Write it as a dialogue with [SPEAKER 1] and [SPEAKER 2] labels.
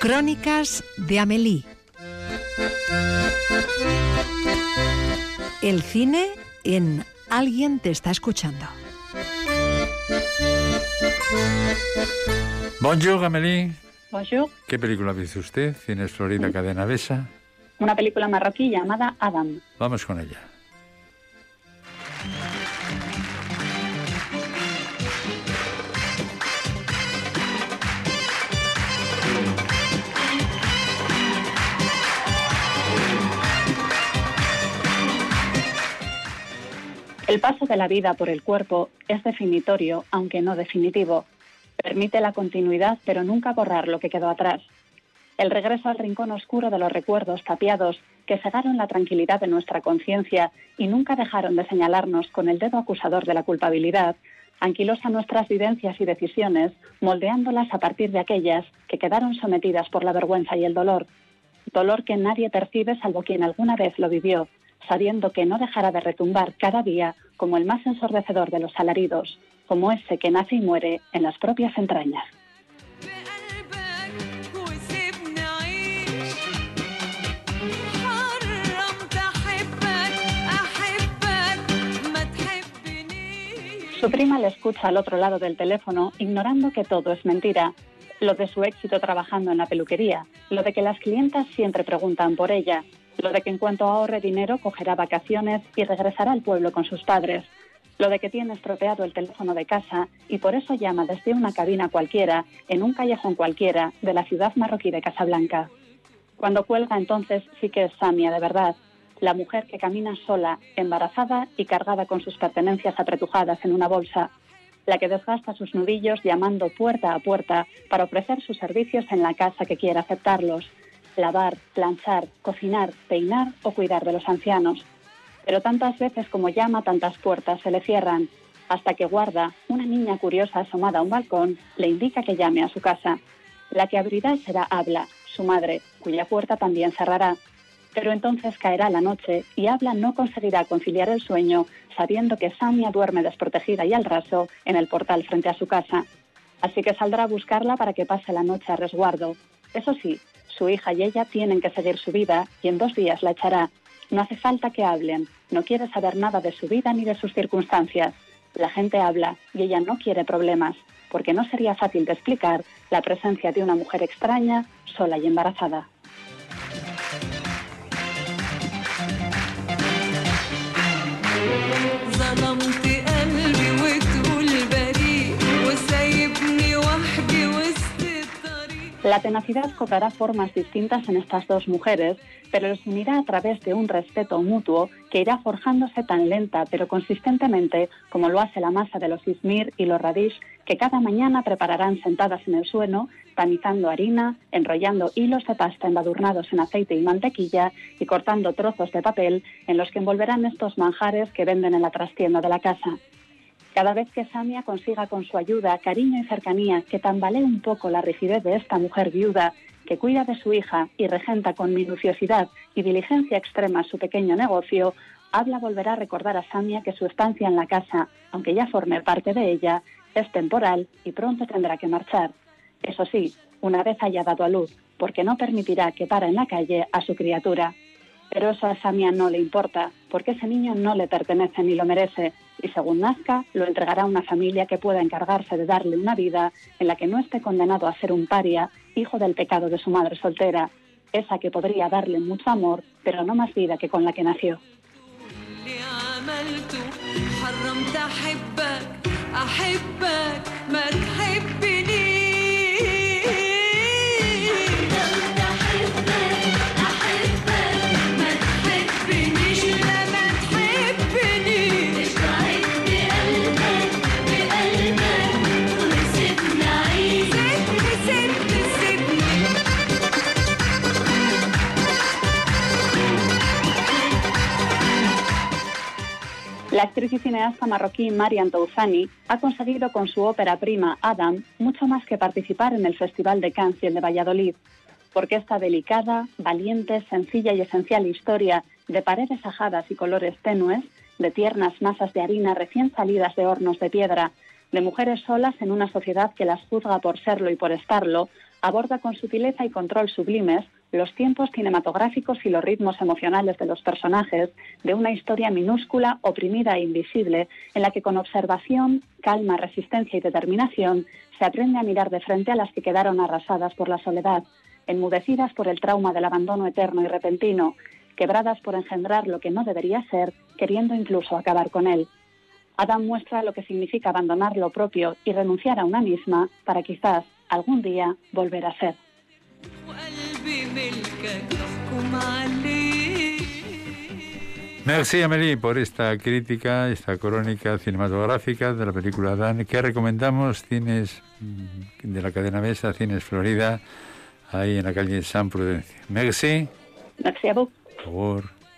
[SPEAKER 1] Crónicas de Amélie. El cine en Alguien te está escuchando.
[SPEAKER 2] Bonjour, Amélie.
[SPEAKER 3] Bonjour.
[SPEAKER 2] ¿Qué película visto usted? Cines Florida Cadena Besa.
[SPEAKER 3] Una película marroquí llamada Adam.
[SPEAKER 2] Vamos con ella.
[SPEAKER 3] El paso de la vida por el cuerpo es definitorio, aunque no definitivo. Permite la continuidad, pero nunca borrar lo que quedó atrás. El regreso al rincón oscuro de los recuerdos tapiados que cegaron la tranquilidad de nuestra conciencia y nunca dejaron de señalarnos con el dedo acusador de la culpabilidad, anquilosa nuestras vivencias y decisiones, moldeándolas a partir de aquellas que quedaron sometidas por la vergüenza y el dolor. Dolor que nadie percibe salvo quien alguna vez lo vivió, sabiendo que no dejará de retumbar cada día como el más ensordecedor de los alaridos, como ese que nace y muere en las propias entrañas. Su prima le escucha al otro lado del teléfono, ignorando que todo es mentira. Lo de su éxito trabajando en la peluquería, lo de que las clientas siempre preguntan por ella, lo de que en cuanto ahorre dinero cogerá vacaciones y regresará al pueblo con sus padres, lo de que tiene estropeado el teléfono de casa y por eso llama desde una cabina cualquiera, en un callejón cualquiera, de la ciudad marroquí de Casablanca. Cuando cuelga entonces sí que es Samia de verdad, la mujer que camina sola, embarazada y cargada con sus pertenencias apretujadas en una bolsa, la que desgasta sus nudillos llamando puerta a puerta para ofrecer sus servicios en la casa que quiera aceptarlos, lavar, planchar, cocinar, peinar o cuidar de los ancianos. Pero tantas veces como llama, tantas puertas se le cierran, hasta que guarda, una niña curiosa asomada a un balcón, le indica que llame a su casa. La que abrirá será Habla, su madre, cuya puerta también cerrará. Pero entonces caerá la noche y Habla no conseguirá conciliar el sueño sabiendo que Samia duerme desprotegida y al raso en el portal frente a su casa. Así que saldrá a buscarla para que pase la noche a resguardo. Eso sí, su hija y ella tienen que seguir su vida y en dos días la echará. No hace falta que hablen, no quiere saber nada de su vida ni de sus circunstancias. La gente habla y ella no quiere problemas, porque no sería fácil de explicar la presencia de una mujer extraña, sola y embarazada. La tenacidad cobrará formas distintas en estas dos mujeres, pero los unirá a través de un respeto mutuo que irá forjándose tan lenta pero consistentemente como lo hace la masa de los ismir y los radish que cada mañana prepararán sentadas en el suelo, tamizando harina, enrollando hilos de pasta embadurnados en aceite y mantequilla y cortando trozos de papel en los que envolverán estos manjares que venden en la trastienda de la casa. Cada vez que Samia consiga con su ayuda, cariño y cercanía que tambalee un poco la rigidez de esta mujer viuda que cuida de su hija y regenta con minuciosidad y diligencia extrema su pequeño negocio, Habla volverá a recordar a Samia que su estancia en la casa, aunque ya forme parte de ella, es temporal y pronto tendrá que marchar. Eso sí, una vez haya dado a luz, porque no permitirá que para en la calle a su criatura. Pero eso a Samia no le importa, porque ese niño no le pertenece ni lo merece, y según nazca, lo entregará a una familia que pueda encargarse de darle una vida en la que no esté condenado a ser un paria, hijo del pecado de su madre soltera, esa que podría darle mucho amor, pero no más vida que con la que nació. La actriz y cineasta marroquí Marian Touzani ha conseguido con su ópera prima Adam mucho más que participar en el Festival de Cannes y el de Valladolid, porque esta delicada, valiente, sencilla y esencial historia de paredes ajadas y colores tenues de tiernas masas de harina recién salidas de hornos de piedra, de mujeres solas en una sociedad que las juzga por serlo y por estarlo, aborda con sutileza y control sublimes los tiempos cinematográficos y los ritmos emocionales de los personajes de una historia minúscula, oprimida e invisible, en la que con observación, calma, resistencia y determinación se aprende a mirar de frente a las que quedaron arrasadas por la soledad, enmudecidas por el trauma del abandono eterno y repentino, quebradas por engendrar lo que no debería ser, queriendo incluso acabar con él. Adam muestra lo que significa abandonar lo propio y renunciar a una misma para quizás algún día volver a ser.
[SPEAKER 2] Merci Amélie por esta crítica, esta crónica cinematográfica de la película Dan, que recomendamos cines mm, de la cadena Mesa, Cines Florida, ahí en la calle San Prudencia. Merci.
[SPEAKER 3] Merci a vous.
[SPEAKER 2] Por favor.